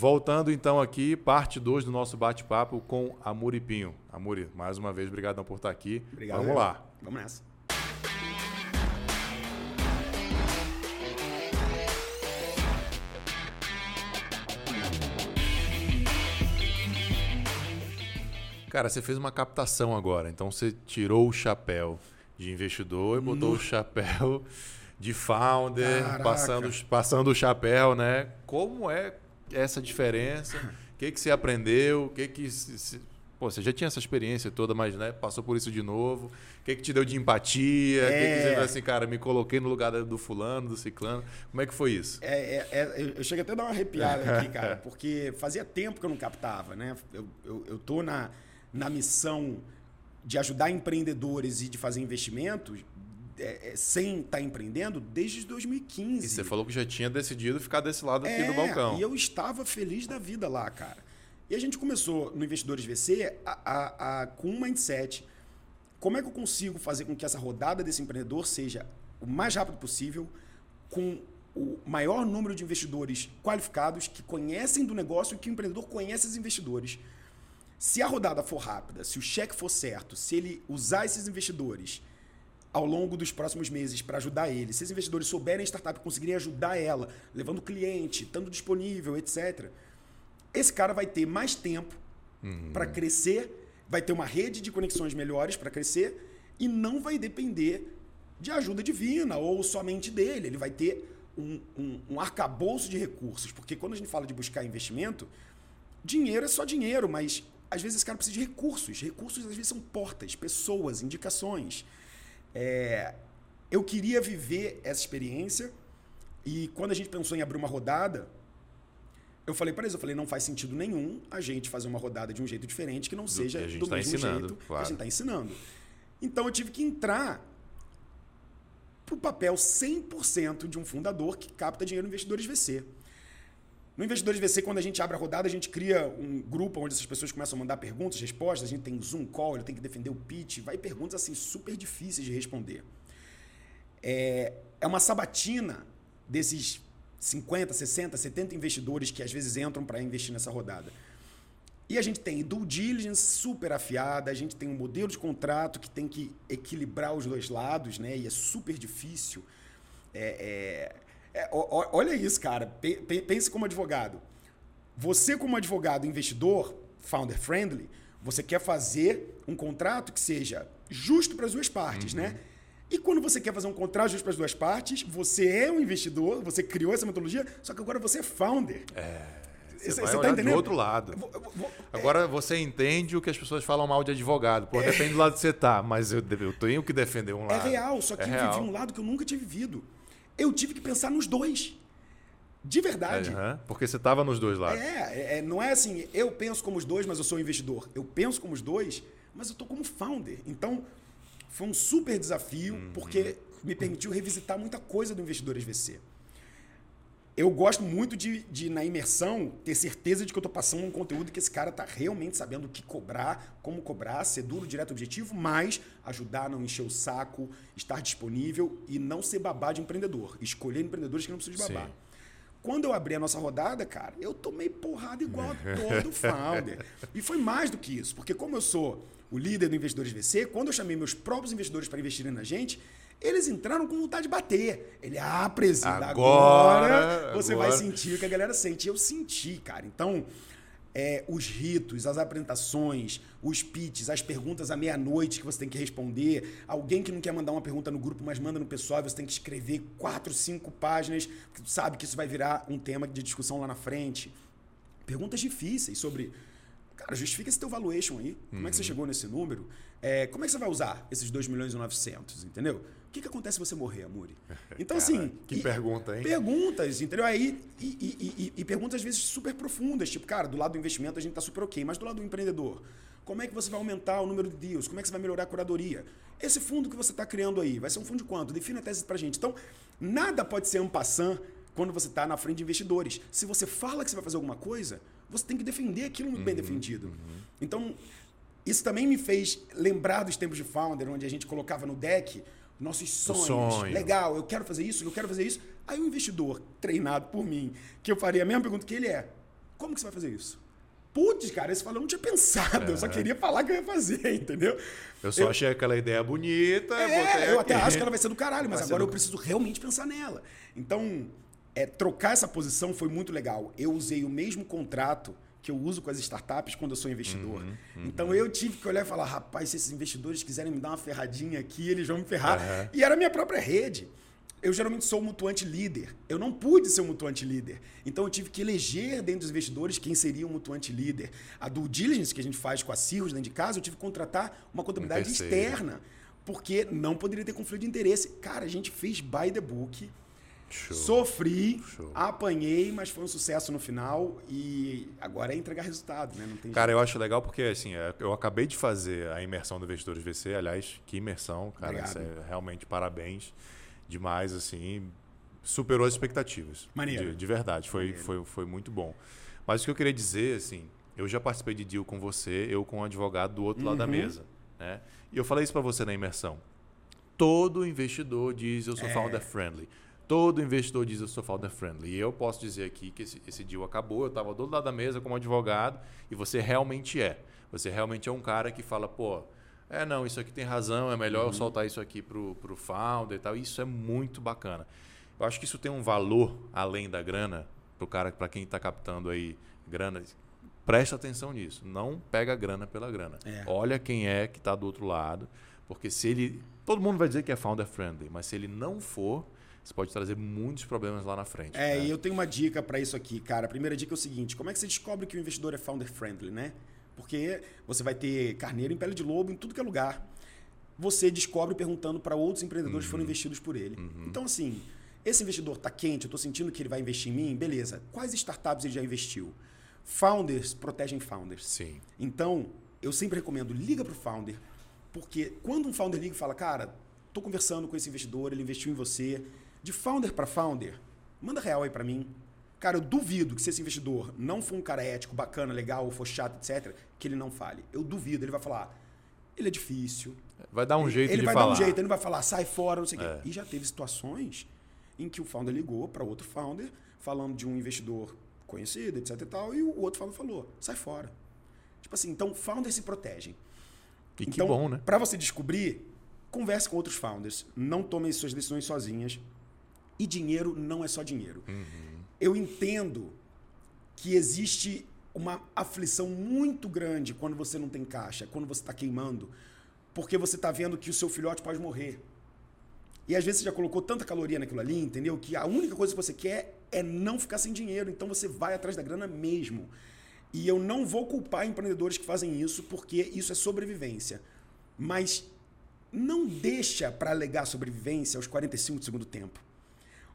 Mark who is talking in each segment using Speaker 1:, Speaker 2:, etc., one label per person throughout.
Speaker 1: voltando então aqui, parte 2 do nosso bate-papo com a Muripinho. Amuri, mais uma vez, obrigado por estar aqui.
Speaker 2: Obrigado.
Speaker 1: Vamos lá.
Speaker 2: Vamos nessa.
Speaker 1: Cara, você fez uma captação agora, então você tirou o chapéu de investidor e botou o chapéu de founder,
Speaker 2: Caraca.
Speaker 1: passando, passando o chapéu, né? Como é essa diferença? O que, que você aprendeu? O que que se- se- Pô, você já tinha essa experiência toda, mas né, passou por isso de novo. O que, que te deu de empatia? O que, que
Speaker 2: É.
Speaker 1: você falou assim, cara, me coloquei no lugar do fulano, do ciclano. Como é que foi isso?
Speaker 2: É, é, é, eu- chego até a dar uma arrepiada aqui, cara, porque fazia tempo que eu não captava, né? Eu, eu, eu tô na, na missão de ajudar empreendedores e de fazer investimentos é, é, sem estar empreendendo desde 2015.
Speaker 1: E você falou que já tinha decidido ficar desse lado aqui
Speaker 2: É,
Speaker 1: do balcão.
Speaker 2: E eu estava feliz da vida lá, cara. E a gente começou no Investidores VC a, a- a- com um mindset. Como é que eu consigo fazer com que essa rodada desse empreendedor seja o mais rápido possível, com o maior número de investidores qualificados que conhecem do negócio e que o empreendedor conhece os investidores. Se a rodada for rápida, se o cheque for certo, se ele usar esses investidores ao longo dos próximos meses para ajudar ele, se esses investidores souberem a startup e conseguirem ajudar ela, levando cliente, estando disponível, etc., esse cara vai ter mais tempo para crescer, vai ter uma rede de conexões melhores para crescer e não vai depender de ajuda divina ou somente dele. Ele vai ter um, um, um arcabouço de recursos, porque quando a gente fala de buscar investimento, dinheiro é só dinheiro, mas às vezes esse cara precisa de recursos. Recursos às vezes são portas, pessoas, indicações. É, eu queria viver essa experiência e quando a gente pensou em abrir uma rodada, eu falei para eles, eu falei, não faz sentido nenhum a gente fazer uma rodada de um jeito diferente que não seja
Speaker 1: que
Speaker 2: do
Speaker 1: tá
Speaker 2: mesmo jeito que
Speaker 1: claro.
Speaker 2: a gente está ensinando. Então eu tive que entrar pro papel 100% de um fundador que capta dinheiro Investidores VC. No Investidores VC, quando a gente abre a rodada, a gente cria um grupo onde essas pessoas começam a mandar perguntas, respostas, a gente tem Zoom call, ele tem que defender o pitch, vai perguntas assim super difíceis de responder. É, é uma sabatina desses 50, 60, 70 investidores que às vezes entram para investir nessa rodada. E a gente tem due diligence super afiada, a gente tem um modelo de contrato que tem que equilibrar os dois lados, né? E é super difícil. É, é, é, olha isso, cara. Pe- Pense como advogado. Você, como advogado investidor, founder friendly, você quer fazer um contrato que seja justo para as duas partes, né? E quando você quer fazer um contrato justo para as duas partes, você é um investidor, você criou essa metodologia, só que agora você é founder.
Speaker 1: Você
Speaker 2: Você-
Speaker 1: vai
Speaker 2: você tá
Speaker 1: olhar do
Speaker 2: entendendo?
Speaker 1: outro lado.
Speaker 2: Vo-
Speaker 1: Agora você entende o que as pessoas falam mal de advogado. Pô, depende do lado que você tá, mas eu, eu tenho que defender um
Speaker 2: É
Speaker 1: lado.
Speaker 2: real, só que
Speaker 1: É
Speaker 2: eu
Speaker 1: real.
Speaker 2: vivi um lado que eu nunca tinha vivido. Eu tive que pensar nos dois. De verdade.
Speaker 1: Aham, Porque você tava nos dois lados.
Speaker 2: É, é, não é assim, eu penso como os dois, mas eu sou investidor. Eu penso como os dois, mas eu tô como founder. Então, foi um super desafio,
Speaker 1: Uhum.
Speaker 2: porque me permitiu revisitar muita coisa do Investidores VC. Eu gosto muito de, de, na imersão, ter certeza de que eu estou passando um conteúdo que esse cara está realmente sabendo o que cobrar, como cobrar, ser duro, direto, objetivo, mas ajudar não encher o saco, estar disponível e não ser babá de empreendedor. Escolher empreendedores que não precisam de babá.
Speaker 1: Sim.
Speaker 2: Quando eu abri a nossa rodada, cara, eu tomei porrada igual a todo founder. E foi mais do que isso, porque como eu sou o líder do Investidores VC, quando eu chamei meus próprios investidores para investirem na gente, eles entraram com vontade de bater. Ele, ah, presidente, agora,
Speaker 1: Agora,
Speaker 2: você
Speaker 1: agora."
Speaker 2: vai sentir o que a galera sente. E eu senti, cara. Então, é, os ritos, as apresentações, os pitches, as perguntas à meia-noite que você tem que responder, alguém que não quer mandar uma pergunta no grupo, mas manda no pessoal, você tem que escrever quatro, cinco páginas, porque sabe que isso vai virar um tema de discussão lá na frente. Perguntas difíceis sobre. Cara, justifica esse teu valuation aí. Como é que você chegou nesse número? É, como é que você vai usar esses 2 milhões e 900, entendeu? O que, que acontece se você morrer, Amuri? Então,
Speaker 1: Cara,
Speaker 2: assim.
Speaker 1: que
Speaker 2: e-
Speaker 1: pergunta, hein?
Speaker 2: Perguntas, entendeu? Aí, e, e- e- e perguntas às vezes super profundas, tipo, cara, do lado do investimento a gente tá super ok, mas do lado do empreendedor, como é que você vai aumentar o número de deals? Como é que você vai melhorar a curadoria? Esse fundo que você está criando aí, vai ser um fundo de quanto? Defina a tese pra gente. Então, nada pode ser um passant quando você está na frente de investidores. Se você fala que você vai fazer alguma coisa, você tem que defender aquilo muito bem defendido. Então, isso também me fez lembrar dos tempos de Founder, onde a gente colocava no deck nossos sonhos.
Speaker 1: sonho.
Speaker 2: Legal, eu quero fazer isso, eu quero fazer isso. Aí o investidor, treinado por mim, que eu faria a mesma pergunta que ele é: como que você vai fazer isso? Putz, cara, esse falou, eu não tinha pensado, é. eu só queria falar que eu ia fazer, entendeu?
Speaker 1: Eu só eu... achei aquela ideia bonita.
Speaker 2: É, eu até acho que ela vai ser do caralho, mas vai agora eu preciso realmente pensar nela. Então, é, trocar essa posição foi muito legal. Eu usei o mesmo contrato que eu uso com as startups quando eu sou investidor. Uhum, uhum. Então eu tive que olhar e falar, rapaz, se esses investidores quiserem me dar uma ferradinha aqui, eles vão me ferrar. Uhum. E era a minha própria rede. Eu geralmente sou mutuante líder. Eu não pude ser um mutuante líder. Então eu tive que eleger dentro dos investidores quem seria um mutuante líder. A due diligence que a gente faz com a Cirrus dentro de casa, eu tive que contratar uma contabilidade externa. Porque não poderia ter conflito de interesse. Cara, a gente fez by the book Show. Sofri, Show. apanhei, mas foi um sucesso no final e agora é entregar resultado, né?
Speaker 1: cara, jeito. eu acho legal porque assim, é, eu acabei de fazer a imersão do Investidores VC, aliás, que imersão, cara, é realmente parabéns demais, assim, superou as expectativas.
Speaker 2: Maneiro.
Speaker 1: De, de verdade, foi, foi, foi muito bom. Mas o que eu queria dizer, assim, eu já participei de deal com você, eu com um advogado do outro uhum. lado da uhum. mesa, né? E eu falei isso para você na imersão. Todo investidor diz eu sou é. founder friendly. Todo investidor diz eu sou founder friendly. E eu posso dizer aqui que esse, esse deal acabou, eu estava do outro lado da mesa como advogado e você realmente é. Você realmente é um cara que fala, pô, é não, isso aqui tem razão, é melhor uhum. eu soltar isso aqui pro, pro founder e tal. Isso é muito bacana. Eu acho que isso tem um valor além da grana pro cara, para quem está captando aí grana. Presta atenção nisso. Não pega grana pela grana. É. Olha quem é que está do outro lado, porque se ele, todo mundo vai dizer que é founder friendly, mas se ele não for, isso pode trazer muitos problemas lá na frente.
Speaker 2: É, né? e eu tenho uma dica para isso aqui, cara. A primeira dica é o seguinte: como é que você descobre que o investidor é founder friendly, né? Porque você vai ter carneiro em pele de lobo em tudo que é lugar. Você descobre perguntando para outros empreendedores uhum. que foram uhum. investidos por ele. Uhum. Então, assim, esse investidor está quente, eu estou sentindo que ele vai investir em mim, beleza. Quais startups ele já investiu? Founders protegem founders.
Speaker 1: Sim.
Speaker 2: Então, eu sempre recomendo, liga para o founder, porque quando um founder liga e fala, cara, estou conversando com esse investidor, ele investiu em você, de founder para founder, manda real aí para mim. Cara, eu duvido que se esse investidor não for um cara ético, bacana, legal, ou for chato, etc., que ele não fale. Eu duvido. Ele vai falar, ele é difícil.
Speaker 1: Vai dar um jeito
Speaker 2: ele
Speaker 1: de
Speaker 2: falar.
Speaker 1: Ele
Speaker 2: vai dar um jeito, ele não vai falar, sai fora, não sei o é. quê. E já teve situações em que o founder ligou para outro founder, falando de um investidor conhecido, etc e tal, e o outro founder falou, sai fora. Tipo assim, então founders se protegem.
Speaker 1: E
Speaker 2: então,
Speaker 1: que bom, né?
Speaker 2: Para você descobrir, converse com outros founders. Não tomem suas decisões sozinhas. E dinheiro não é só dinheiro. Uhum. Eu entendo que existe uma aflição muito grande quando você não tem caixa, quando você está queimando, porque você está vendo que o seu filhote pode morrer. E às vezes você já colocou tanta caloria naquilo ali, entendeu? Que a única coisa que você quer é não ficar sem dinheiro. Então você vai atrás da grana mesmo. E eu não vou culpar empreendedores que fazem isso, porque isso é sobrevivência. Mas não deixa para alegar sobrevivência aos 45 do segundo tempo.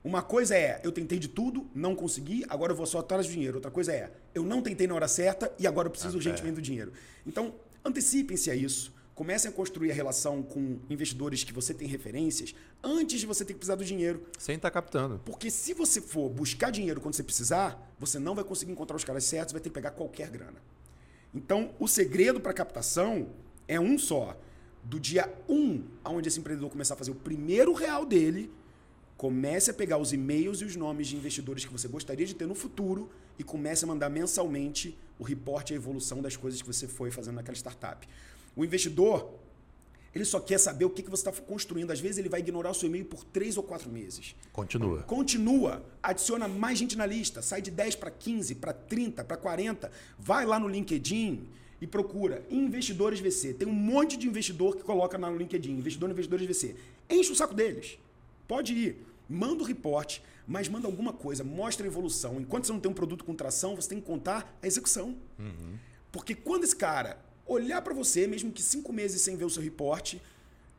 Speaker 2: Uma coisa é, eu tentei de tudo, não consegui, agora eu vou só atrás do dinheiro. Outra coisa é, eu não tentei na hora certa e agora eu preciso urgentemente do dinheiro. Então, antecipem-se a isso. Comecem a construir a relação com investidores que você tem referências antes de você ter que precisar do dinheiro.
Speaker 1: Sem estar tá captando.
Speaker 2: Porque se você for buscar dinheiro quando você precisar, você não vai conseguir encontrar os caras certos, vai ter que pegar qualquer grana. Então, o segredo para captação é um só. Do dia 1, um, onde esse empreendedor começar a fazer o primeiro real dele, Comece a pegar os e-mails e os nomes de investidores que você gostaria de ter no futuro e comece a mandar mensalmente o reporte e a evolução das coisas que você foi fazendo naquela startup. O investidor, ele só quer saber o que, você está construindo. Às vezes ele vai ignorar o seu e-mail por três ou quatro meses.
Speaker 1: Continua.
Speaker 2: Continua. Adiciona mais gente na lista. Sai de 10 para 15, para 30, para 40. Vai lá no LinkedIn e procura investidores VC. Tem um monte de investidor que coloca no LinkedIn, investidor investidores VC. Enche o saco deles. Pode ir. Manda o reporte, mas manda alguma coisa, mostra a evolução. Enquanto você não tem um produto com tração, você tem que contar a execução. Uhum. Porque quando esse cara olhar para você, mesmo que cinco meses sem ver o seu reporte,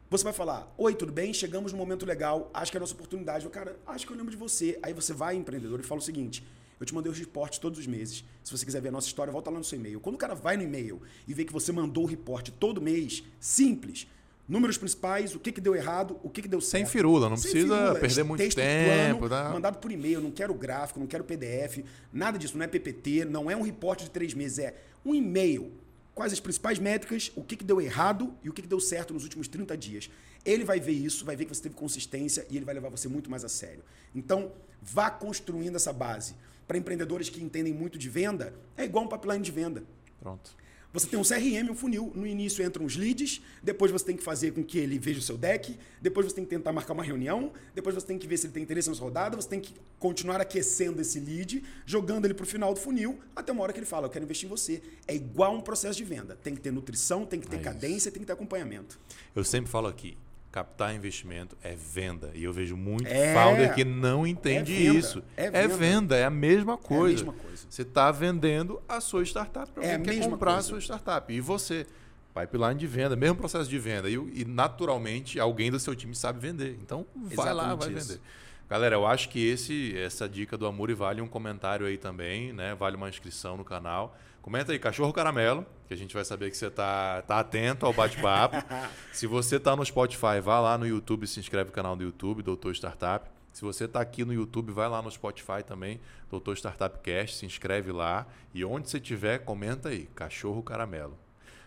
Speaker 2: você vai falar: Oi, tudo bem? Chegamos no momento legal, acho que é a nossa oportunidade. Eu, cara, acho que eu lembro de você. Aí você vai, empreendedor, e fala o seguinte: Eu te mandei os reportes todos os meses. Se você quiser ver a nossa história, volta lá no seu e-mail. Quando o cara vai no e-mail e vê que você mandou o reporte todo mês, simples, Números principais, o que, que deu errado, o que, que deu certo.
Speaker 1: Sem firula, não Sem precisa firula, perder muito tempo.
Speaker 2: Plano, tá? Mandado por e-mail, não quero gráfico, não quero PDF, nada disso, não é PPT, não é um reporte de três meses, é um e-mail. Quais as principais métricas, o que, que deu errado e o que, que deu certo nos últimos 30 dias. Ele vai ver isso, vai ver que você teve consistência e ele vai levar você muito mais a sério. Então, vá construindo essa base. para empreendedores que entendem muito de venda, é igual um pipeline de venda.
Speaker 1: Pronto.
Speaker 2: Você tem um CRM, um funil. No início entram os leads, depois você tem que fazer com que ele veja o seu deck, depois você tem que tentar marcar uma reunião, depois você tem que ver se ele tem interesse nessa rodada, você tem que continuar aquecendo esse lead, jogando ele para o final do funil, até uma hora que ele fala, eu quero investir em você. É igual um processo de venda. Tem que ter nutrição, tem que ter é cadência, tem que ter acompanhamento.
Speaker 1: Eu sempre falo aqui, captar investimento é venda. E eu vejo muito é, founder que não entende é isso. É venda. é venda. é a mesma coisa. É a mesma coisa. Você está vendendo a sua startup para é quem quer comprar coisa. a sua startup. E você, pipeline de venda, mesmo processo de venda. E, e, naturalmente alguém do seu time sabe vender. Então vai Exatamente lá, vai isso. vender. Galera, eu acho que esse, essa dica do Amor e vale um comentário aí também, né? Vale uma inscrição no canal. Comenta aí, cachorro caramelo, que a gente vai saber que você tá, tá atento ao bate-papo. se você tá no Spotify, vá lá no YouTube, se inscreve no canal do YouTube, Doutor Startup. Se você está aqui no YouTube, vai lá no Spotify também, Doutor Startup Cast, se inscreve lá. E onde você tiver, comenta aí, cachorro caramelo.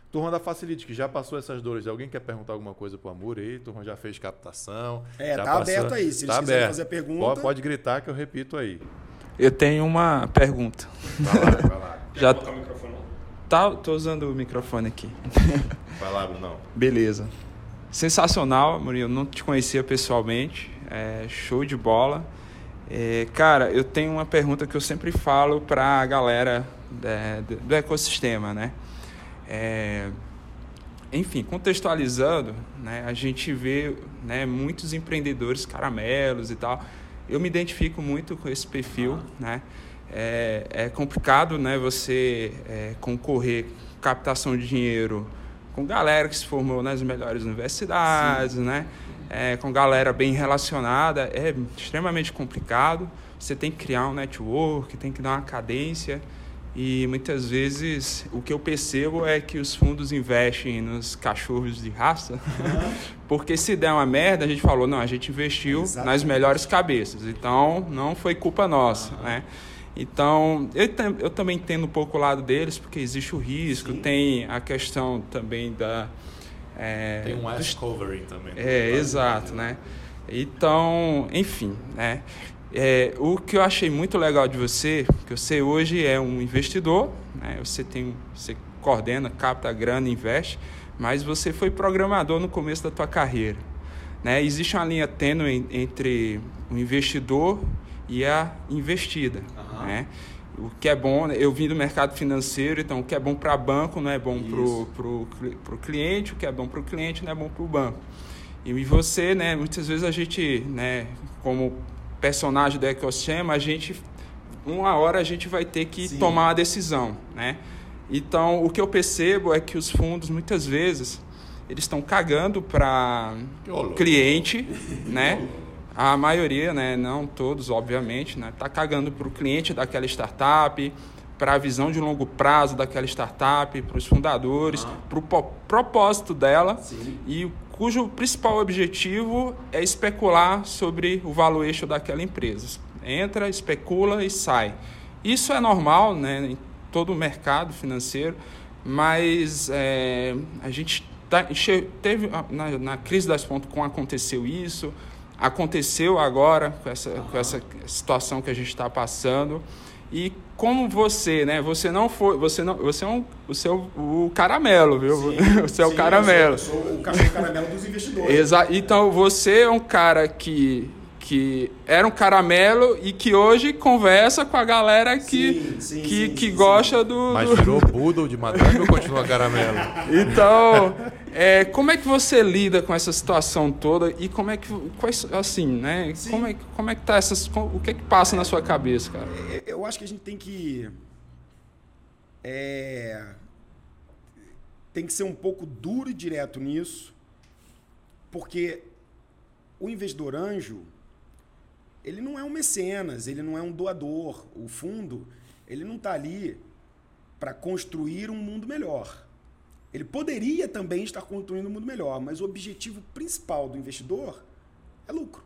Speaker 1: Turma da Facilite, que já passou essas dores. Alguém quer perguntar alguma coisa para o Amor aí? Turma já fez captação.
Speaker 2: É,
Speaker 1: tá
Speaker 2: passou... aberto aí. Se tá eles quiserem fazer pergunta.
Speaker 1: Pode, pode gritar que eu repito aí.
Speaker 3: Eu tenho uma pergunta.
Speaker 1: Vai lá, vai lá.
Speaker 3: Já o microfone? Tá, tô usando o microfone aqui.
Speaker 1: Vai lá, Bruno.
Speaker 3: Beleza. Sensacional, Murilo. Não te conhecia pessoalmente. É, show de bola. É, cara, eu tenho uma pergunta que eu sempre falo para a galera é, do ecossistema, né? É, enfim, contextualizando, né, a gente vê né, muitos empreendedores caramelos e tal. Eu me identifico muito com esse perfil, né? é, é complicado né, você é, concorrer captação de dinheiro com galera que se formou nas melhores universidades, né? É, com galera bem relacionada, é extremamente complicado. Você tem que criar um network, tem que dar uma cadência. E muitas vezes o que eu percebo é que os fundos investem nos cachorros de raça, porque se der uma merda, a gente falou, não, a gente investiu Exatamente. nas melhores cabeças. Então não foi culpa nossa, né? Então, eu, eu também entendo um pouco o lado deles, porque existe o risco, Sim. tem a questão também da.
Speaker 1: É, tem um ash covering também.
Speaker 3: É, exato, né? Então, enfim, né? É, o que eu achei muito legal de você, que você hoje é um investidor, né? você tem, você coordena, capta grana, investe, mas você foi programador no começo da tua carreira, né? Existe uma linha tênue entre o investidor e a investida. Uhum. Né? O que é bom, né? eu vim do mercado financeiro, então o que é bom para banco não é bom para o cliente, o que é bom para o cliente não é bom para o banco. E você, né, muitas vezes a gente, né, como personagem do ecossistema, a gente, uma hora a gente vai ter que Sim. tomar uma decisão. Né? Então, o que eu percebo é que os fundos, muitas vezes, eles estão cagando para cliente, né? A maioria, né, não todos, obviamente, né, tá cagando para o cliente daquela startup, para a visão de longo prazo daquela startup, para os fundadores, ah. para o propósito dela Sim. e cujo principal objetivo é especular sobre o valuation daquela empresa. Entra, especula e sai. Isso é normal, né, em todo o mercado financeiro, mas é, a gente tá, teve na, na crise das .com aconteceu isso aconteceu agora com essa, com essa situação que a gente está passando. E como você, né? Você não foi, você não, você é um, o seu o caramelo, viu? Sim, você é o caramelo. Eu
Speaker 2: sou, eu sou o caramelo dos investidores.
Speaker 3: Exato. Então você é um cara que que era um caramelo e que hoje conversa com a galera que, sim, sim, que, sim, que gosta do.
Speaker 1: Mas virou poodle de madame ou continua caramelo?
Speaker 3: Então, é, como é que você lida com essa situação toda e como é que. Quais, assim, né? Como é, como é que tá essas. O que é que passa na sua cabeça, cara?
Speaker 2: É, eu acho que a gente tem que. É, tem que ser um pouco duro e direto nisso, porque o investidor anjo ele não é um mecenas, ele não é um doador. O fundo, ele não está ali para construir um mundo melhor. Ele poderia também estar construindo um mundo melhor, mas o objetivo principal do investidor é lucro.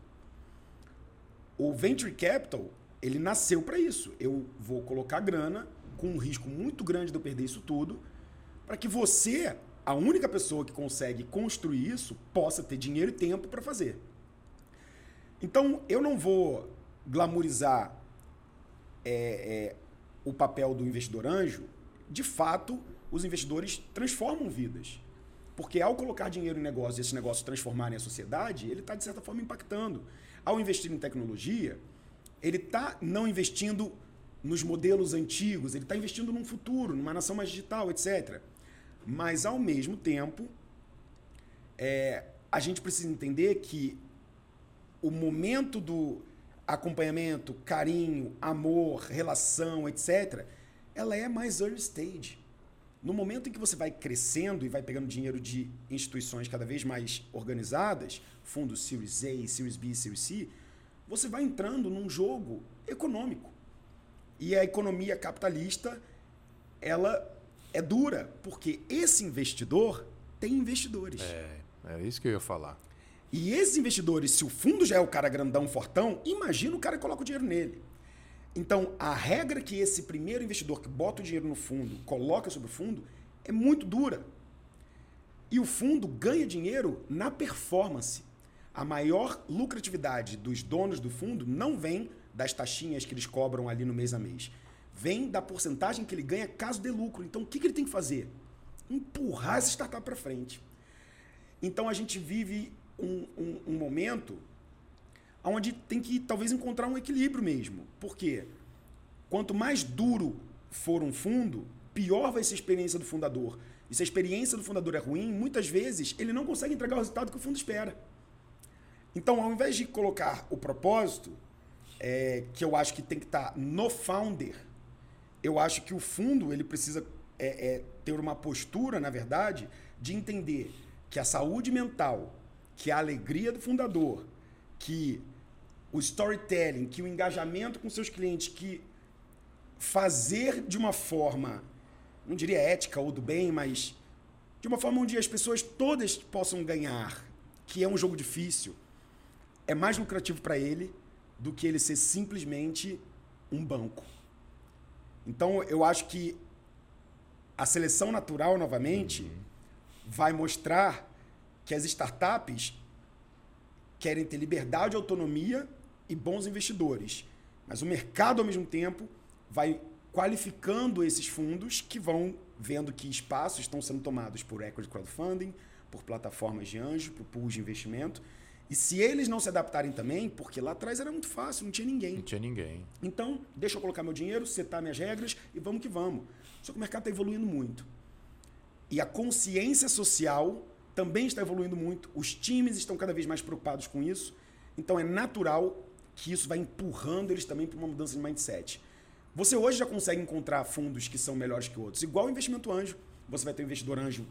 Speaker 2: O venture capital, ele nasceu para isso. Eu vou colocar grana com um risco muito grande de eu perder isso tudo, para que você, a única pessoa que consegue construir isso, possa ter dinheiro e tempo para fazer. Então, eu não vou glamorizar é, é, o papel do investidor anjo, de fato, os investidores transformam vidas. Porque ao colocar dinheiro em negócio e esses negócios transformarem a sociedade, ele está, de certa forma, impactando. Ao investir em tecnologia, ele está não investindo nos modelos antigos, ele está investindo num futuro, numa nação mais digital, etc. Mas, ao mesmo tempo, é, a gente precisa entender que o momento do acompanhamento, carinho, amor, relação, etc., ela é mais early stage. No momento em que você vai crescendo e vai pegando dinheiro de instituições cada vez mais organizadas, fundos Series A, Series B, Series C, você vai entrando num jogo econômico. E a economia capitalista, ela é dura, porque esse investidor tem investidores.
Speaker 1: É, é isso que eu ia falar.
Speaker 2: E esses investidores, se o fundo já é o cara grandão, fortão, imagina o cara que coloca o dinheiro nele. Então, a regra que esse primeiro investidor que bota o dinheiro no fundo coloca sobre o fundo é muito dura. E o fundo ganha dinheiro na performance. A maior lucratividade dos donos do fundo não vem das taxinhas que eles cobram ali no mês a mês. Vem da porcentagem que ele ganha caso dê lucro. Então, o que, ele tem que fazer? Empurrar essa startup para frente. Então, a gente vive um, um, um momento onde tem que talvez encontrar um equilíbrio mesmo. Por quê? Quanto mais duro for um fundo, pior vai ser a experiência do fundador. E se a experiência do fundador é ruim, muitas vezes ele não consegue entregar o resultado que o fundo espera. Então, ao invés de colocar o propósito, é, que eu acho que tem que estar tá no founder, eu acho que o fundo ele precisa é, é, ter uma postura, na verdade, de entender que a saúde mental, que a alegria do fundador, que o storytelling, que o engajamento com seus clientes, que fazer de uma forma, não diria ética ou do bem, mas de uma forma onde as pessoas todas possam ganhar, que é um jogo difícil, é mais lucrativo para ele do que ele ser simplesmente um banco. Então, eu acho que a seleção natural, novamente, uhum. vai mostrar que as startups querem ter liberdade, autonomia e bons investidores. Mas o mercado, ao mesmo tempo, vai qualificando esses fundos que vão vendo que espaços estão sendo tomados por equity crowdfunding, por plataformas de anjo, por pools de investimento. E se eles não se adaptarem também, porque lá atrás era muito fácil, não tinha ninguém.
Speaker 1: Não tinha ninguém.
Speaker 2: Então, deixa eu colocar meu dinheiro, setar minhas regras e vamos que vamos. Só que o mercado está evoluindo muito. E a consciência social também está evoluindo muito. Os times estão cada vez mais preocupados com isso. Então, é natural que isso vai empurrando eles também para uma mudança de mindset. Você hoje já consegue encontrar fundos que são melhores que outros. Igual o investimento anjo. Você vai ter um investidor anjo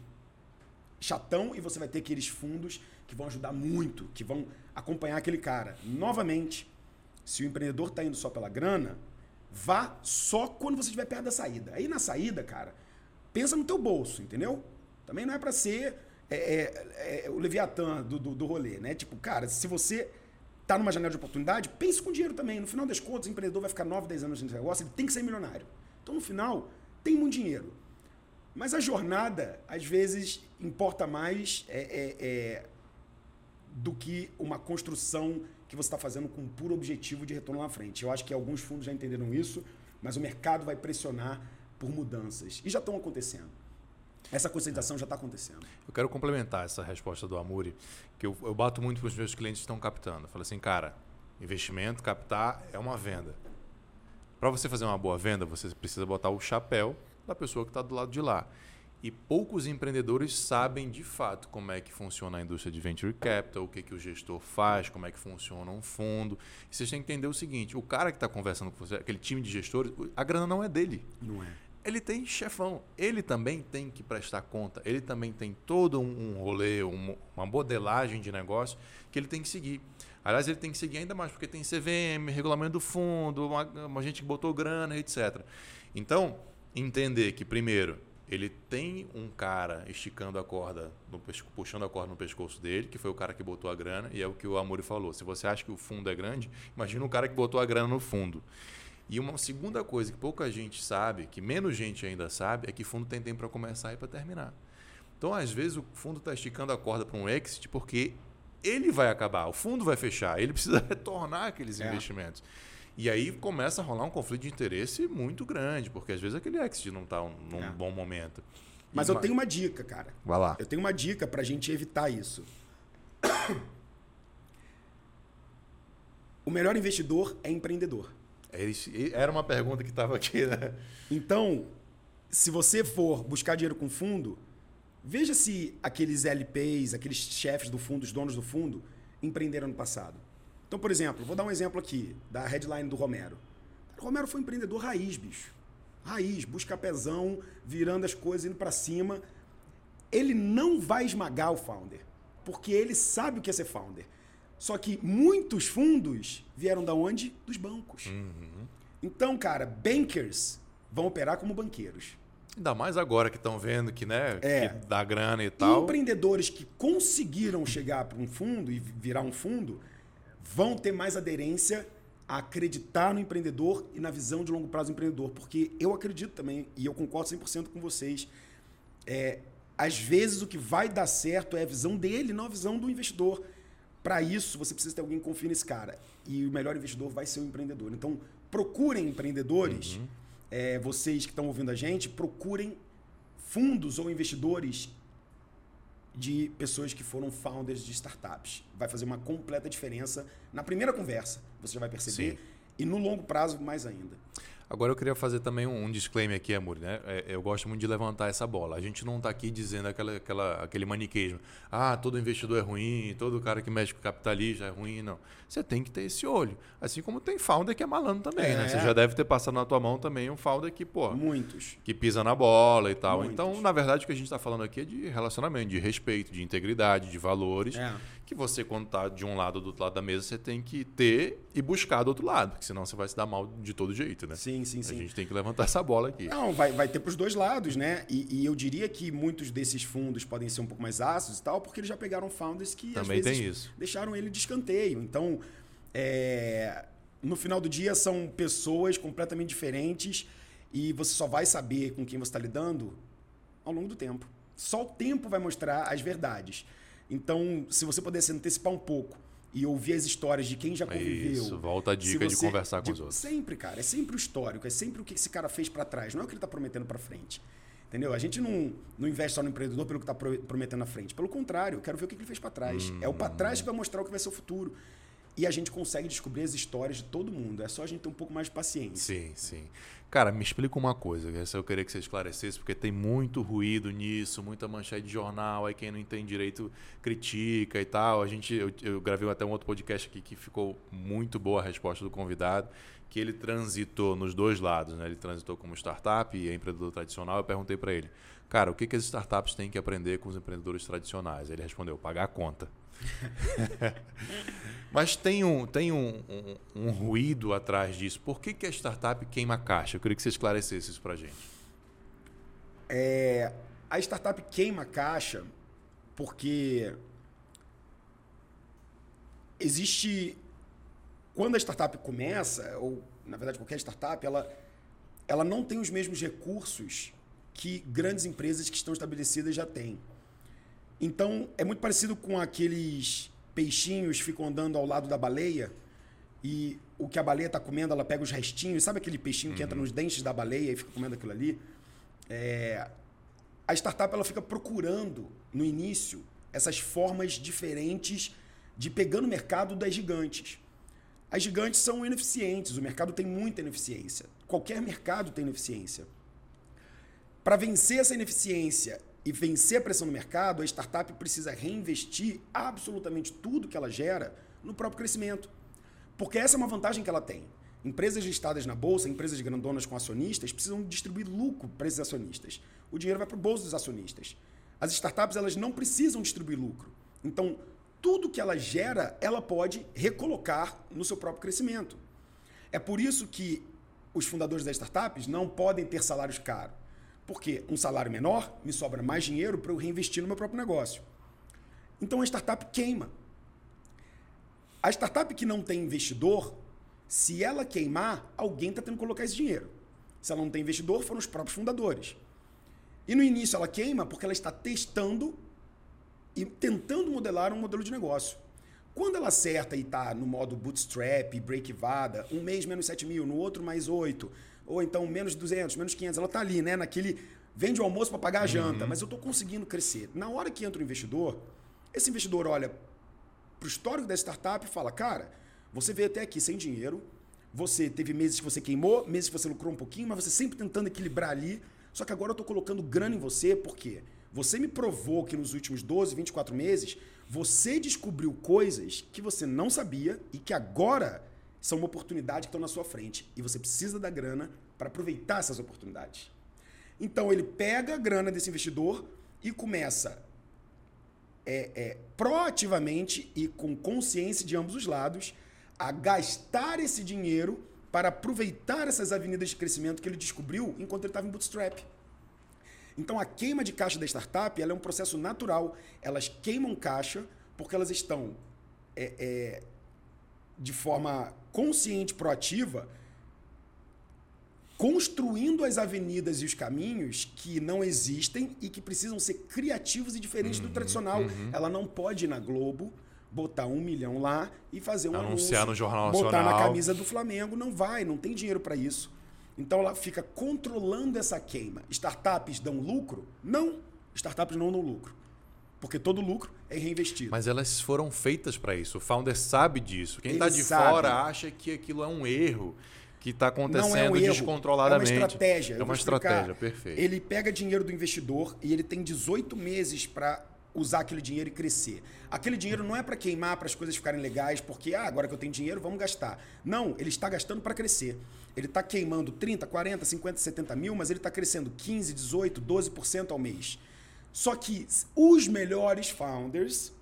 Speaker 2: chatão e você vai ter aqueles fundos que vão ajudar muito, que vão acompanhar aquele cara. Novamente, se o empreendedor está indo só pela grana, vá só quando você estiver perto da saída. Aí na saída, cara, pensa no teu bolso, entendeu? Também não é para ser é, é, é, o Leviatã do, do, do rolê, né? Tipo, cara, se você está numa janela de oportunidade, pense com dinheiro também. No final das contas, o empreendedor vai ficar 9, 10 anos nesse negócio, ele tem que ser milionário. Então, no final, tem muito dinheiro. Mas a jornada, às vezes, importa mais é, é, é do que uma construção que você está fazendo com um puro objetivo de retorno lá na frente. Eu acho que alguns fundos já entenderam isso, mas o mercado vai pressionar por mudanças. E já estão acontecendo. Essa conscientização já está acontecendo.
Speaker 1: Eu quero complementar essa resposta do Amuri, que eu, eu bato muito para os meus clientes que estão captando. Eu falo assim, cara, investimento, captar é uma venda. Para você fazer uma boa venda, você precisa botar o chapéu da pessoa que está do lado de lá. E poucos empreendedores sabem de fato como é que funciona a indústria de venture capital, o que, que o gestor faz, como é que funciona um fundo. E vocês têm que entender o seguinte: o cara que está conversando com você, aquele time de gestores, a grana não é dele.
Speaker 2: Não é
Speaker 1: ele tem chefão. Ele também tem que prestar conta. Ele também tem todo um rolê, uma modelagem de negócio que ele tem que seguir. Aliás, ele tem que seguir ainda mais, porque tem CVM, regulamento do fundo, uma, uma gente que botou grana, etc. Então, entender que, primeiro, ele tem um cara esticando a corda, no, puxando a corda no pescoço dele, que foi o cara que botou a grana, e é o que o Amori falou. Se você acha que o fundo é grande, imagina o cara que botou a grana no fundo. E uma segunda coisa que pouca gente sabe, que menos gente ainda sabe, é que fundo tem tempo para começar e para terminar. Então, às vezes, o fundo está esticando a corda para um exit porque ele vai acabar, o fundo vai fechar, ele precisa retornar aqueles é. investimentos. E aí começa a rolar um conflito de interesse muito grande, porque às vezes aquele exit não está num
Speaker 2: É.
Speaker 1: bom momento.
Speaker 2: Mas
Speaker 1: E
Speaker 2: eu
Speaker 1: ma-
Speaker 2: tenho uma dica, cara.
Speaker 1: Vai lá.
Speaker 2: Eu tenho uma dica pra gente evitar isso. O melhor investidor é empreendedor.
Speaker 1: Era uma pergunta que estava aqui, né?
Speaker 2: Então, se você for buscar dinheiro com fundo, veja se aqueles LPs, aqueles chefes do fundo, os donos do fundo, empreenderam no passado. Então, por exemplo, vou dar um exemplo aqui da headline do Romero. O Romero foi um empreendedor raiz, bicho. Raiz, busca pezão, virando as coisas, indo pra cima. Ele não vai esmagar o founder, porque ele sabe o que é ser founder. Só que muitos fundos vieram da onde? Dos bancos. Então, cara, bankers vão operar como banqueiros.
Speaker 1: Ainda mais agora que estão vendo que, né,
Speaker 2: É.
Speaker 1: que dá grana e tal.
Speaker 2: Empreendedores que conseguiram chegar para um fundo e virar um fundo vão ter mais aderência a acreditar no empreendedor e na visão de longo prazo do empreendedor. Porque eu acredito também, e eu concordo 100% com vocês, é, às vezes o que vai dar certo é a visão dele, não a visão do investidor. Para isso, você precisa ter alguém que confie nesse cara. E o melhor investidor vai ser o empreendedor. Então, procurem empreendedores, é, vocês que estão ouvindo a gente, procurem fundos ou investidores de pessoas que foram founders de startups. Vai fazer uma completa diferença na primeira conversa, você já vai perceber,
Speaker 1: Sim.
Speaker 2: e no longo prazo mais ainda.
Speaker 1: Agora eu queria fazer também um, um disclaimer aqui, Amor, né? É, eu gosto muito de levantar essa bola. A gente não está aqui dizendo aquela, aquela, aquele maniqueísmo. Ah, todo investidor é ruim, todo cara que mexe com capitalista é ruim, não. Você tem que ter esse olho. Assim como tem founder que é malandro também,
Speaker 2: É.
Speaker 1: né? Você já deve ter passado na tua mão também um founder que, pô,
Speaker 2: Muitos.
Speaker 1: que pisa na bola e tal.
Speaker 2: Muitos.
Speaker 1: Então, na verdade, o que a gente está falando aqui é de relacionamento, de respeito, de integridade, de valores.
Speaker 2: É.
Speaker 1: Que você, quando tá de um lado ou do outro lado da mesa, você tem que ter e buscar do outro lado, porque senão você vai se dar mal de todo jeito, né?
Speaker 2: Sim, sim,
Speaker 1: A
Speaker 2: sim.
Speaker 1: gente tem que levantar essa bola aqui.
Speaker 2: Não, vai, vai ter para os dois lados, né? E, e eu diria que muitos desses fundos podem ser um pouco mais ácidos e tal, porque eles já pegaram founders que
Speaker 1: Também
Speaker 2: às vezes deixaram ele de escanteio. Então, é, no final do dia, são pessoas completamente diferentes e você só vai saber com quem você está lidando ao longo do tempo. Só o tempo vai mostrar as verdades. Então, se você pudesse antecipar um pouco e ouvir as histórias de quem já conviveu.
Speaker 1: Isso, volta a dica de
Speaker 2: você-
Speaker 1: conversar com
Speaker 2: de-
Speaker 1: os outros.
Speaker 2: Sempre, cara. É sempre o histórico. É sempre o que esse cara fez para trás. Não é o que ele está prometendo para frente. Entendeu? A gente não, não investe só no empreendedor pelo que está prometendo na frente. Pelo contrário, eu quero ver o que ele fez para trás. É o para trás que vai mostrar o que vai ser o futuro. E a gente consegue descobrir as histórias de todo mundo. É só a gente ter um pouco mais de paciência.
Speaker 1: Sim, sim. Cara, me explica uma coisa, essa eu queria que você esclarecesse, porque tem muito ruído nisso, muita manchete de jornal, aí quem não entende direito critica e tal. A gente, eu, eu gravei até um outro podcast aqui que ficou muito boa a resposta do convidado, que ele transitou nos dois lados, né? Ele transitou como startup e empreendedor tradicional. Eu perguntei para ele, cara, o que, que as startups têm que aprender com os empreendedores tradicionais? Ele respondeu, pagar a conta. Mas tem um, tem um, um, um ruído atrás disso. Por que, que a startup queima a caixa? Eu queria que você esclarecesse isso pra gente.
Speaker 2: É, a startup queima a caixa porque existe quando a startup começa ou na verdade qualquer startup ela ela não tem os mesmos recursos que grandes empresas que estão estabelecidas já têm. Então é muito parecido com aqueles peixinhos que ficam andando ao lado da baleia e o que a baleia está comendo ela pega os restinhos sabe aquele peixinho que entra nos dentes da baleia e fica comendo aquilo ali é, a startup ela fica procurando no início essas formas diferentes de pegar no mercado das gigantes. As gigantes são ineficientes, o mercado tem muita ineficiência. Qualquer mercado tem ineficiência. Para vencer essa ineficiência e vencer a pressão no mercado, a startup precisa reinvestir absolutamente tudo que ela gera no próprio crescimento. Porque essa é uma vantagem que ela tem. Empresas listadas na bolsa, empresas grandonas com acionistas, precisam distribuir lucro para esses acionistas. O dinheiro vai para o bolso dos acionistas. As startups elas não precisam distribuir lucro. Então, tudo que ela gera, ela pode recolocar no seu próprio crescimento. É por isso que os fundadores das startups não podem ter salários caros. Porque um salário menor me sobra mais dinheiro para eu reinvestir no meu próprio negócio. Então a startup queima. A startup que não tem investidor, se ela queimar, alguém está tendo que colocar esse dinheiro. Se ela não tem investidor, foram os próprios fundadores. E no início ela queima porque ela está testando e tentando modelar um modelo de negócio. Quando ela acerta e está no modo bootstrap, break vada, um mês menos 7 mil, no outro mais 8, ou então menos 200, menos 500, ela está ali, né? Naquele. Vende o almoço para pagar a janta, uhum. mas eu estou conseguindo crescer. Na hora que entra o investidor, esse investidor olha para o histórico da startup e fala: cara, você veio até aqui sem dinheiro, você teve meses que você queimou, meses que você lucrou um pouquinho, mas você sempre tentando equilibrar ali. Só que agora eu estou colocando grana em você, porque você me provou que nos últimos 12, 24 meses você descobriu coisas que você não sabia e que agora são uma oportunidade que estão na sua frente. E você precisa da grana para aproveitar essas oportunidades. Então ele pega a grana desse investidor e começa é, é, proativamente e com consciência de ambos os lados a gastar esse dinheiro para aproveitar essas avenidas de crescimento que ele descobriu enquanto ele estava em bootstrap. Então a queima de caixa da startup é um processo natural. Elas queimam caixa porque elas estão é, é, de forma consciente, proativa, construindo as avenidas e os caminhos que não existem e que precisam ser criativos e diferentes uhum, do tradicional. Uhum. Ela não pode ir na Globo, botar um milhão lá e fazer um
Speaker 1: Anunciar
Speaker 2: anúncio,
Speaker 1: no Jornal
Speaker 2: Nacional.
Speaker 1: Botar
Speaker 2: na camisa do Flamengo. Não vai, não tem dinheiro para isso. Então ela fica controlando essa queima. Startups dão lucro? Não. Startups não dão lucro. Porque todo lucro é reinvestido.
Speaker 1: Mas elas foram feitas para isso. O founder sabe disso. Quem está de sabe. fora acha que aquilo é um erro que está acontecendo não é um erro, descontroladamente.
Speaker 2: É uma estratégia.
Speaker 1: É uma estratégia, perfeito.
Speaker 2: Ele pega dinheiro do investidor e ele tem 18 meses para usar aquele dinheiro e crescer. Aquele dinheiro não é para queimar, para as coisas ficarem legais, porque ah, agora que eu tenho dinheiro, vamos gastar. Não, ele está gastando para crescer. Ele está queimando 30, 40, 50, 70 mil, mas ele está crescendo 15, 18, 12% ao mês. Só que os melhores founders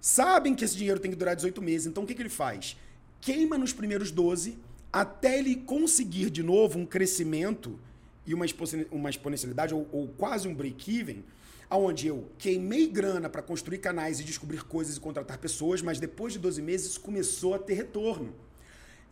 Speaker 2: sabem que esse dinheiro tem que durar 18 meses. Então o que, que ele faz? Queima nos primeiros 12 até ele conseguir de novo um crescimento e uma exponencialidade, ou, ou quase um break-even onde eu queimei grana para construir canais e descobrir coisas e contratar pessoas, mas depois de 12 meses começou a ter retorno.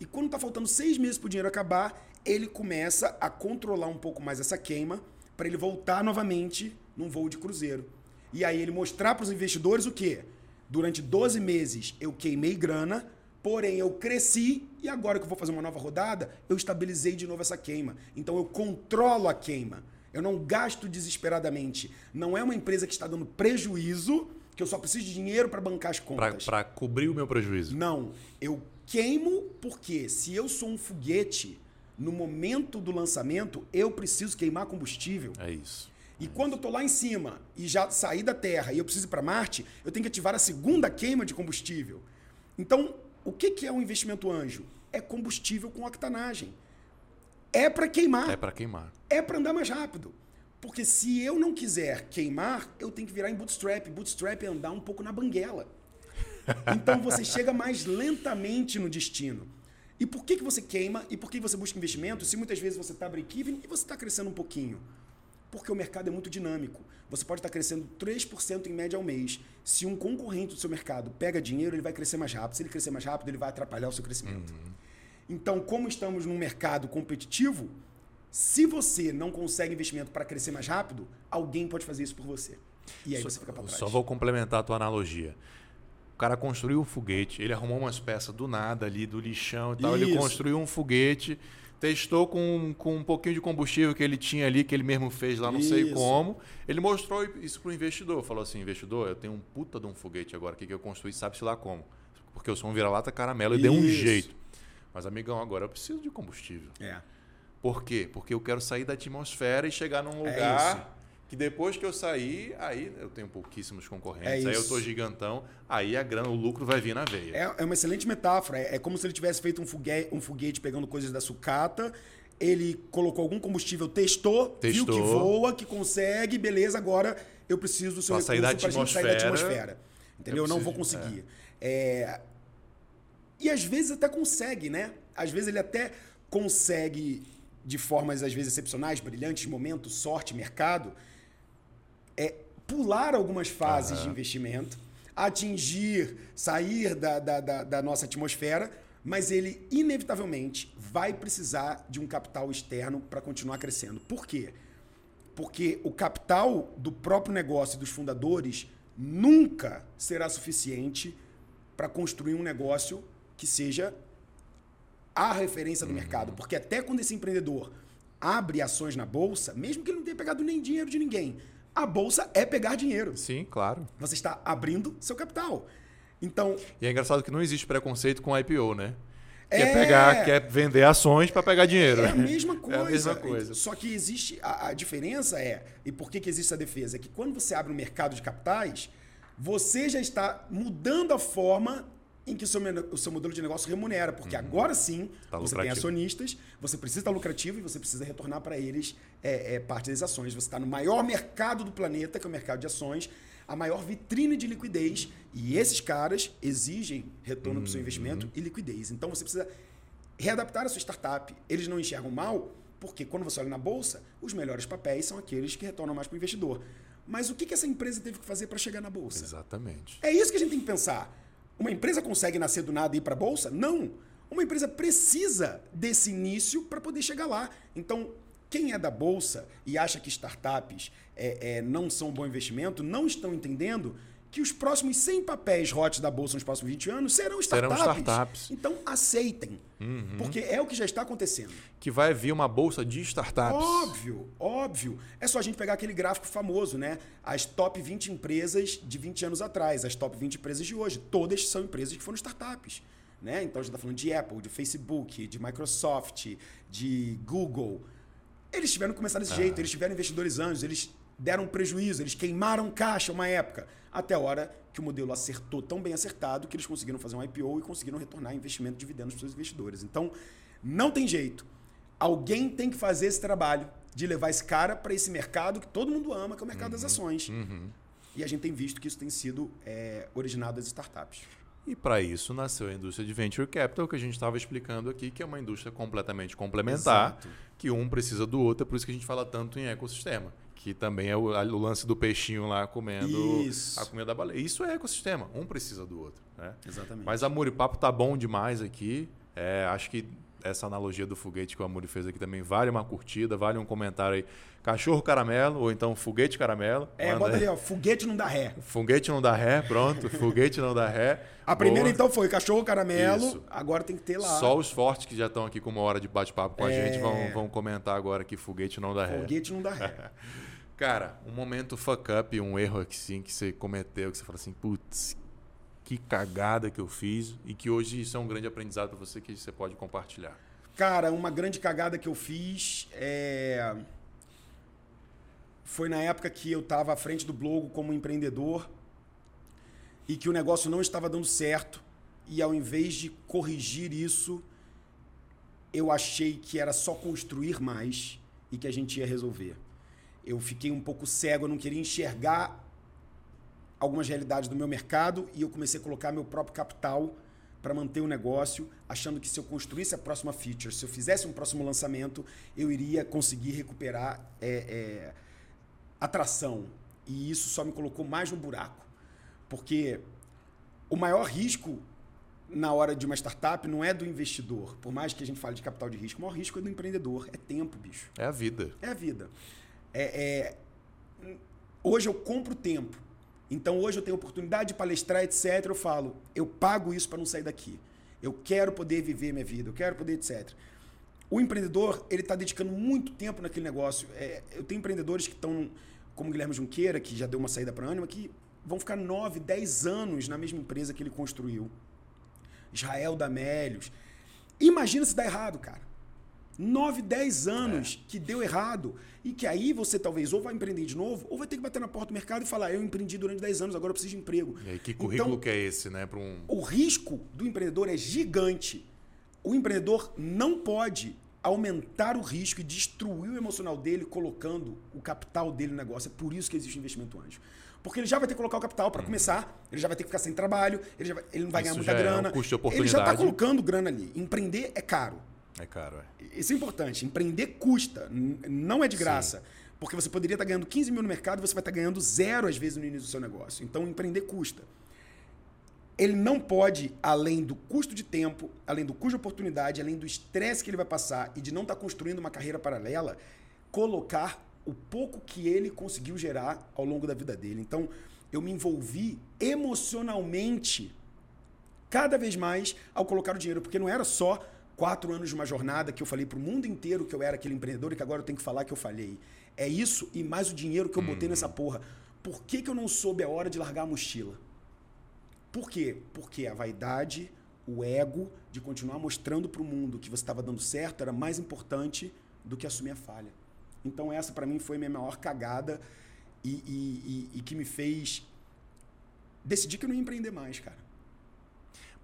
Speaker 2: E quando está faltando seis meses para o dinheiro acabar, ele começa a controlar um pouco mais essa queima para ele voltar novamente num voo de cruzeiro. E aí ele mostrar para os investidores o quê? Durante 12 meses eu queimei grana, porém eu cresci e agora que eu vou fazer uma nova rodada, eu estabilizei de novo essa queima. Então eu controlo a queima. Eu não gasto desesperadamente. Não é uma empresa que está dando prejuízo, que eu só preciso de dinheiro para bancar as contas.
Speaker 1: Para cobrir o meu prejuízo.
Speaker 2: Não. Eu queimo porque se eu sou um foguete, no momento do lançamento, eu preciso queimar combustível.
Speaker 1: É isso.
Speaker 2: E quando eu estou lá em cima e já saí da Terra e eu preciso ir para Marte, eu tenho que ativar a segunda queima de combustível. Então, o que é um investimento anjo? É combustível com octanagem. É para queimar.
Speaker 1: É para queimar.
Speaker 2: É para andar mais rápido. Porque se eu não quiser queimar, eu tenho que virar em bootstrap. Bootstrap é andar um pouco na banguela. Então você chega mais lentamente no destino. E por que, que você queima e por que você busca investimento se muitas vezes você está break-even e você está crescendo um pouquinho? Porque o mercado é muito dinâmico. Você pode estar crescendo 3% em média ao mês. Se um concorrente do seu mercado pega dinheiro, ele vai crescer mais rápido. Se ele crescer mais rápido, ele vai atrapalhar o seu crescimento. Uhum. Então, como estamos num mercado competitivo, se você não consegue investimento para crescer mais rápido, alguém pode fazer isso por você. E aí só, você fica para trás.
Speaker 1: Só vou complementar a tua analogia. O cara construiu um foguete, ele arrumou umas peças do nada ali, do lixão e tal. Isso. Ele construiu um foguete, testou com, com um pouquinho de combustível que ele tinha ali, que ele mesmo fez lá, não isso. sei como. Ele mostrou isso para o investidor. Falou assim: investidor, eu tenho um puta de um foguete agora aqui que eu construí, sabe-se lá como. Porque eu sou um vira-lata caramelo e deu um jeito. Mas, amigão, agora eu preciso de combustível.
Speaker 2: É.
Speaker 1: Por quê? Porque eu quero sair da atmosfera e chegar num é lugar é que depois que eu sair, aí eu tenho pouquíssimos concorrentes, é aí eu tô gigantão, aí a grana, o lucro vai vir na veia.
Speaker 2: É, é uma excelente metáfora. É, é, como se ele tivesse feito um foguete, um foguete pegando coisas da sucata, ele colocou algum combustível, testou, testou, viu que voa, que consegue, beleza, agora eu preciso do seu
Speaker 1: pra recurso para gente sair da atmosfera.
Speaker 2: Entendeu? Eu, não vou conseguir. É. E às vezes até consegue, né? Às vezes ele até consegue, de formas às vezes excepcionais, brilhantes, momentos, sorte, mercado, é pular algumas fases uhum. de investimento, atingir, sair da, da, da, da nossa atmosfera, mas ele inevitavelmente vai precisar de um capital externo para continuar crescendo. Por quê? Porque o capital do próprio negócio e dos fundadores nunca será suficiente para construir um negócio que seja a referência do mercado. Porque até quando esse empreendedor abre ações na bolsa, mesmo que ele não tenha pegado nem dinheiro de ninguém, a bolsa é pegar dinheiro.
Speaker 1: Sim, claro.
Speaker 2: Você está abrindo seu capital. Então,
Speaker 1: E é engraçado que não existe preconceito com IPO, né? Quer
Speaker 2: É.
Speaker 1: pegar, quer vender ações para pegar dinheiro.
Speaker 2: É a mesma coisa.
Speaker 1: É a mesma coisa.
Speaker 2: Só que existe. A, a diferença é. E por que, que existe a defesa? É que quando você abre um mercado de capitais, você já está mudando a forma em que o seu, o seu modelo de negócio remunera. Porque agora sim,
Speaker 1: Tá
Speaker 2: você tem
Speaker 1: lucrativo.
Speaker 2: acionistas, você precisa estar lucrativo e você precisa retornar para eles é, é, parte das ações. Você está no maior mercado do planeta, que é o mercado de ações, a maior vitrine de liquidez. E esses caras exigem retorno para o seu investimento e liquidez. Então você precisa readaptar a sua startup. Eles não enxergam mal, porque quando você olha na bolsa, os melhores papéis são aqueles que retornam mais para o investidor. Mas o que, que essa empresa teve que fazer para chegar na bolsa?
Speaker 1: Exatamente.
Speaker 2: É isso que a gente tem que pensar. Uma empresa consegue nascer do nada e ir para a bolsa? Não. Uma empresa precisa desse início para poder chegar lá. Então, quem é da bolsa e acha que startups é, é, não são um bom investimento, não estão entendendo que os próximos 100 papéis hot da bolsa nos próximos 20 anos serão
Speaker 1: Serão
Speaker 2: startups.
Speaker 1: startups.
Speaker 2: Então, aceitem. Porque é o que já está acontecendo.
Speaker 1: Que vai vir uma bolsa de startups.
Speaker 2: Óbvio, óbvio. É só a gente pegar aquele gráfico famoso, né? As top 20 empresas de 20 anos atrás, as top 20 empresas de hoje. Todas são empresas que foram startups. Né? Então a gente está falando de Apple, de Facebook, de Microsoft, de Google. Eles tiveram que começar desse jeito, eles tiveram investidores anjos, eles deram prejuízo, eles queimaram caixa uma época. Até a hora que o modelo acertou tão bem acertado que eles conseguiram fazer um IPO e conseguiram retornar investimento de dividendos para os seus investidores. Então, não tem jeito. Alguém tem que fazer esse trabalho de levar esse cara para esse mercado que todo mundo ama, que é o mercado das ações. E a gente tem visto que isso tem sido é, originado das startups.
Speaker 1: E para isso nasceu a indústria de Venture Capital, que a gente estava explicando aqui, que é uma indústria completamente complementar,
Speaker 2: Exato.
Speaker 1: que um precisa do outro, é por isso que a gente fala tanto em ecossistema. Que também é o, a- o lance do peixinho lá comendo
Speaker 2: Isso.
Speaker 1: a comida da baleia. Isso é ecossistema, um precisa do outro. Né?
Speaker 2: Exatamente.
Speaker 1: Mas a Muri Papo tá bom demais aqui. É, acho que essa analogia do foguete que o Amuri fez aqui também vale uma curtida, vale um comentário aí. Cachorro caramelo, ou então foguete caramelo.
Speaker 2: é, bota ali, ó, foguete não dá ré.
Speaker 1: Foguete não dá ré, pronto. Foguete não dá ré.
Speaker 2: A primeira,
Speaker 1: Boa.
Speaker 2: então, foi cachorro caramelo.
Speaker 1: Isso.
Speaker 2: Agora tem que ter lá.
Speaker 1: Só os fortes que já estão aqui com uma hora de bate-papo com a
Speaker 2: É.
Speaker 1: gente vão, vão comentar agora que foguete não dá ré.
Speaker 2: Foguete não dá ré.
Speaker 1: Cara, um momento fuck up, um erro assim, que você cometeu, que você fala assim, putz, que cagada que eu fiz e que hoje isso é um grande aprendizado para você que você pode compartilhar.
Speaker 2: Cara, uma grande cagada que eu fiz é... foi na época que eu estava à frente do blog como empreendedor e que o negócio não estava dando certo. E ao invés de corrigir isso, eu achei que era só construir mais e que a gente ia resolver. Eu fiquei um pouco cego, eu não queria enxergar algumas realidades do meu mercado e eu comecei a colocar meu próprio capital para manter o negócio, achando que se eu construísse a próxima feature, se eu fizesse um próximo lançamento, eu iria conseguir recuperar é, é, atração. E isso só me colocou mais no buraco. Porque o maior risco na hora de uma startup não é do investidor. Por mais que a gente fale de capital de risco, o maior risco é do empreendedor. É tempo, bicho.
Speaker 1: É a vida.
Speaker 2: É a vida. É, é- Hoje eu compro tempo. Então hoje eu tenho oportunidade de palestrar, etc. Eu falo, eu pago isso para não sair daqui. Eu quero poder viver minha vida, eu quero poder, etc. O empreendedor, ele está dedicando muito tempo naquele negócio. É, eu tenho empreendedores que estão, como o Guilherme Junqueira, que já deu uma saída para a Anima, que vão ficar 9, 10 anos na mesma empresa que ele construiu. Israel Damélios. Imagina se dá errado, cara. 9, 10 anos que deu errado. E que aí você talvez ou vai empreender de novo, ou vai ter que bater na porta do mercado e falar: eu empreendi durante 10 anos, agora eu preciso de emprego.
Speaker 1: E aí, que currículo
Speaker 2: Então,
Speaker 1: que é esse, né? Um.
Speaker 2: o risco do empreendedor é gigante. O empreendedor não pode aumentar o risco e destruir o emocional dele colocando o capital dele no negócio. É por isso que existe o investimento anjo. Porque ele já vai ter que colocar o capital para começar, ele já vai ter que ficar sem trabalho, ele, vai- ele não vai
Speaker 1: Isso
Speaker 2: ganhar muita
Speaker 1: já é um
Speaker 2: grana.
Speaker 1: custo de
Speaker 2: ele já está
Speaker 1: oportunidade.
Speaker 2: colocando grana ali. Empreender é caro.
Speaker 1: É caro, é.
Speaker 2: Isso é importante. Empreender custa, não é de graça. Porque você poderia estar ganhando 15 mil no mercado, você vai estar ganhando zero às vezes no início do seu negócio. Então, empreender custa. Ele não pode, além do custo de tempo, além do custo de oportunidade, além do estresse que ele vai passar e de não estar construindo uma carreira paralela, colocar o pouco que ele conseguiu gerar ao longo da vida dele. Então, eu me envolvi emocionalmente cada vez mais ao colocar o dinheiro, porque não era só quatro anos de uma jornada que eu falei para o mundo inteiro que eu era aquele empreendedor e que agora eu tenho que falar que eu falhei. É isso e mais o dinheiro que eu botei nessa porra. Por que, que eu não soube a hora de largar a mochila? Por quê? Porque a vaidade, o ego de continuar mostrando para o mundo que você estava dando certo era mais importante do que assumir a falha. Então essa para mim foi a minha maior cagada e, e, e, e que me fez decidir que eu não ia empreender mais, cara.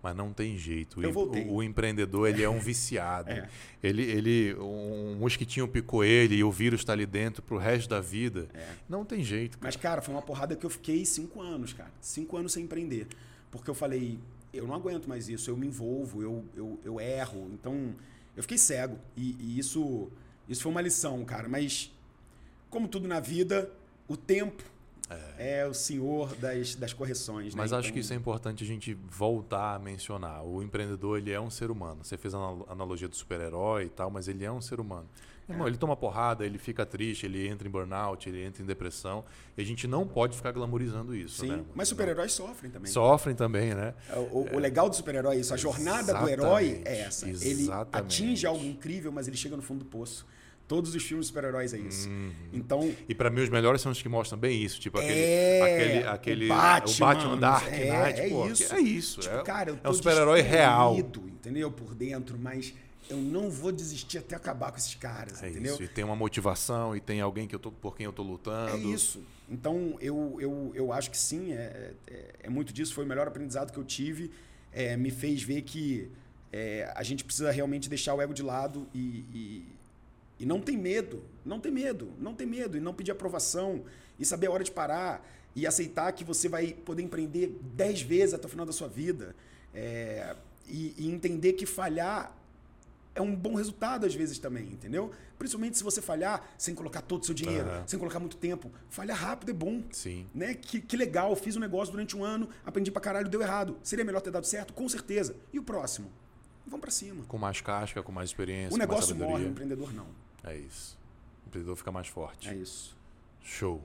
Speaker 1: Mas não tem jeito.
Speaker 2: Eu voltei.
Speaker 1: O, o empreendedor ele é um viciado.
Speaker 2: É.
Speaker 1: Ele, ele, um mosquitinho picou ele e o vírus está ali dentro pro resto da vida.
Speaker 2: É.
Speaker 1: Não tem jeito.
Speaker 2: Mas, cara, foi uma porrada que eu fiquei cinco anos, cara. Cinco anos sem empreender. Porque eu falei, eu não aguento mais isso, eu me envolvo, eu, eu, eu erro. Então, eu fiquei cego. E, e isso, isso foi uma lição, cara. Mas, como tudo na vida, o tempo é, o senhor das, das correções.
Speaker 1: Mas
Speaker 2: né?
Speaker 1: acho
Speaker 2: Então,
Speaker 1: que isso é importante a gente voltar a mencionar. O empreendedor ele é um ser humano. Você fez a anal- analogia do super-herói e tal, mas ele é um ser humano. Irmão, ele toma porrada, ele fica triste, ele entra em burnout, ele entra em depressão. E a gente não pode ficar glamorizando isso.
Speaker 2: Sim,
Speaker 1: né,
Speaker 2: mas super-heróis sofrem também.
Speaker 1: Sofrem também, né?
Speaker 2: O, o legal do super-herói é isso. A jornada do herói é essa.
Speaker 1: Exatamente,
Speaker 2: Ele
Speaker 1: exatamente.
Speaker 2: atinge algo incrível, mas ele chega no fundo do poço. Todos os filmes de super-heróis é isso.
Speaker 1: Uhum.
Speaker 2: Então,
Speaker 1: E pra mim os melhores são os que mostram bem isso, tipo aquele
Speaker 2: É,
Speaker 1: aquele aquele
Speaker 2: o Batman,
Speaker 1: Batman Dark
Speaker 2: é,
Speaker 1: Knight,
Speaker 2: é
Speaker 1: pô,
Speaker 2: isso.
Speaker 1: é isso,
Speaker 2: tipo,
Speaker 1: é,
Speaker 2: cara, eu
Speaker 1: é
Speaker 2: tô
Speaker 1: um super-herói real.
Speaker 2: entendeu? Por dentro, mas eu não vou desistir até acabar com esses caras,
Speaker 1: É
Speaker 2: entendeu?
Speaker 1: isso, e tem uma motivação e tem alguém que eu tô, por quem eu tô lutando.
Speaker 2: É isso. Então, eu, eu, eu acho que sim, é, é, é muito disso. Foi o melhor aprendizado que eu tive. É, me fez ver que é, a gente precisa realmente deixar o ego de lado e, e, e não tem medo. Não tem medo. Não tem medo. E não pedir aprovação. E saber a hora de parar. E aceitar que você vai poder empreender dez vezes até o final da sua vida. É, e, e entender que falhar é um bom resultado às vezes também, entendeu? Principalmente se você falhar sem colocar todo o seu dinheiro,
Speaker 1: Aham.
Speaker 2: sem colocar muito tempo. Falhar rápido é bom.
Speaker 1: Sim.
Speaker 2: Né? Que, que legal, fiz um negócio durante um ano, aprendi pra caralho, deu errado. Seria melhor ter dado certo? Com certeza. E o próximo? Vamos pra cima.
Speaker 1: Com mais casca, com mais experiência,
Speaker 2: O
Speaker 1: com mais
Speaker 2: negócio morre, o empreendedor não.
Speaker 1: É isso. O empreendedor fica mais forte.
Speaker 2: É isso.
Speaker 1: Show.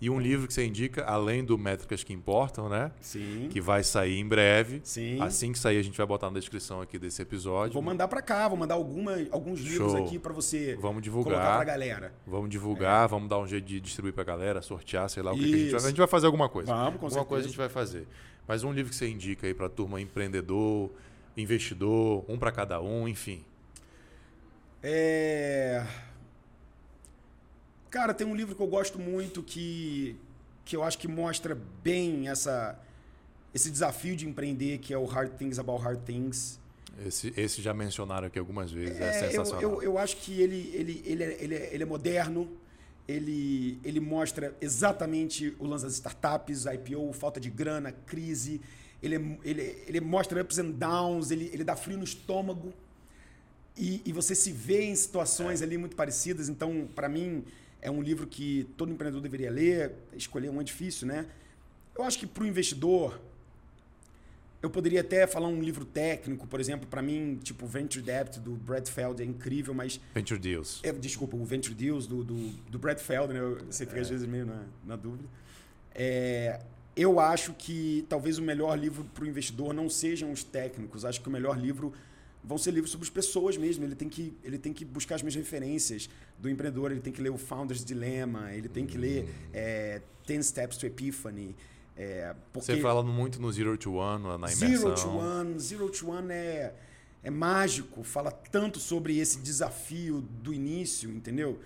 Speaker 1: E um livro que você indica, além do Métricas que Importam, né?
Speaker 2: Sim.
Speaker 1: Que vai sair em breve.
Speaker 2: Sim.
Speaker 1: Assim que sair, a gente vai botar na descrição aqui desse episódio.
Speaker 2: Vou mandar pra cá, vou mandar alguma, alguns livros
Speaker 1: Show.
Speaker 2: aqui pra você
Speaker 1: Vamos
Speaker 2: colocar pra
Speaker 1: divulgar.
Speaker 2: galera.
Speaker 1: Vamos divulgar, vamos dar um jeito de distribuir pra galera, sortear, sei lá o que, que a gente vai. A gente vai fazer alguma coisa.
Speaker 2: Vamos, com
Speaker 1: alguma
Speaker 2: certeza.
Speaker 1: coisa a gente vai fazer. Mas um livro que você indica aí pra turma empreendedor, investidor, um pra cada um, enfim.
Speaker 2: É... Cara, tem um livro que eu gosto muito que, que eu acho que mostra bem essa, esse desafio de empreender, que é o Hard Things About Hard Things.
Speaker 1: Esse, esse já mencionaram aqui algumas vezes, é,
Speaker 2: É, eu,
Speaker 1: sensacional.
Speaker 2: eu, eu acho que ele, ele, ele, é, ele, é, ele é moderno, ele, ele mostra exatamente o lance das startups, IPO, falta de grana, crise. Ele, é- ele, ele mostra ups and downs, ele, ele dá frio no estômago. E, e você se vê em situações ali muito parecidas. Então, para mim, é um livro que todo empreendedor deveria ler. Escolher um é difícil, né? Eu acho que para o investidor, eu poderia até falar um livro técnico, por exemplo, para mim, tipo Venture Debt do Brad Feld é incrível, mas
Speaker 1: Venture Deals.
Speaker 2: é, desculpa, o Venture Deals do, do, do Brad Feld, né? Eu- Você fica às vezes meio na, na dúvida. É, eu acho que talvez o melhor livro para o investidor não sejam os técnicos. Acho que o melhor livro vão ser livros sobre as pessoas mesmo. Ele tem que, ele tem que buscar as minhas referências do empreendedor. Ele tem que ler o Founder's Dilemma. Ele tem que ler é, 10 Steps to Epiphany. É, porque
Speaker 1: Você fala muito no Zero to One, na imersão.
Speaker 2: Zero to One, Zero to One é, é mágico, fala tanto sobre esse desafio do início, entendeu?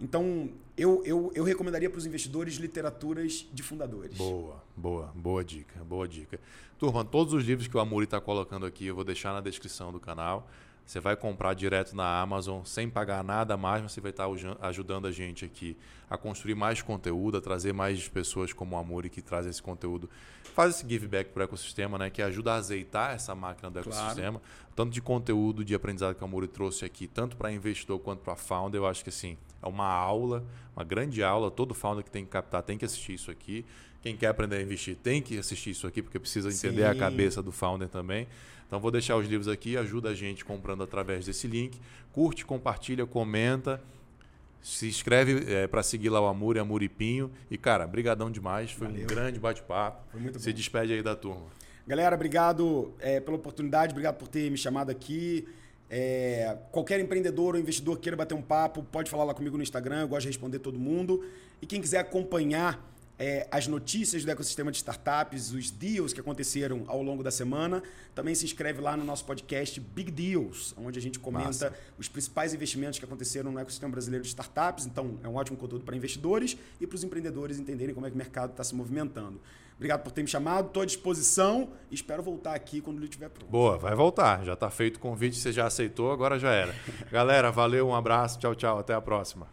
Speaker 2: Então, eu, eu, eu recomendaria para os investidores literaturas de fundadores.
Speaker 1: Boa, boa, boa dica, boa dica. Turma, todos os livros que o Amuri está colocando aqui eu vou deixar na descrição do canal. Você vai comprar direto na Amazon sem pagar nada mais, mas você vai estar uja- ajudando a gente aqui a construir mais conteúdo, a trazer mais pessoas como o Amuri que traz esse conteúdo. Faz esse give back para o ecossistema, né, que ajuda a azeitar essa máquina do
Speaker 2: Claro.
Speaker 1: ecossistema. Tanto de conteúdo, de aprendizado que o Amuri trouxe aqui, tanto para investidor quanto para founder, eu acho que assim, é uma aula, uma grande aula. Todo founder que tem que captar tem que assistir isso aqui. Quem quer aprender a investir tem que assistir isso aqui, porque precisa entender a
Speaker 2: Sim.
Speaker 1: cabeça do founder também. Então vou deixar os livros aqui, ajuda a gente comprando através desse link. Curte, compartilha, comenta. Se inscreve para seguir lá o Amuri, Amuripinho. E, cara, brigadão demais. Foi um
Speaker 2: Valeu.
Speaker 1: grande bate-papo. Se
Speaker 2: bom.
Speaker 1: despede aí da turma.
Speaker 2: Galera, obrigado é, pela oportunidade, obrigado por ter me chamado aqui. É, qualquer empreendedor ou investidor queira bater um papo, pode falar lá comigo no Instagram, eu gosto de responder todo mundo. E quem quiser acompanhar é, as notícias do ecossistema de startups, os deals que aconteceram ao longo da semana, também se inscreve lá no nosso podcast Big Deals, onde a gente comenta Massa. os principais investimentos que aconteceram no ecossistema brasileiro de startups. Então, é um ótimo conteúdo para investidores e para os empreendedores entenderem como é que o mercado está se movimentando. Obrigado por ter me chamado, estou à disposição e espero voltar aqui quando ele estiver pronto.
Speaker 1: Boa, vai voltar. Já está feito o convite, você já aceitou, agora já era. Galera, valeu, um abraço, tchau, tchau, até a próxima.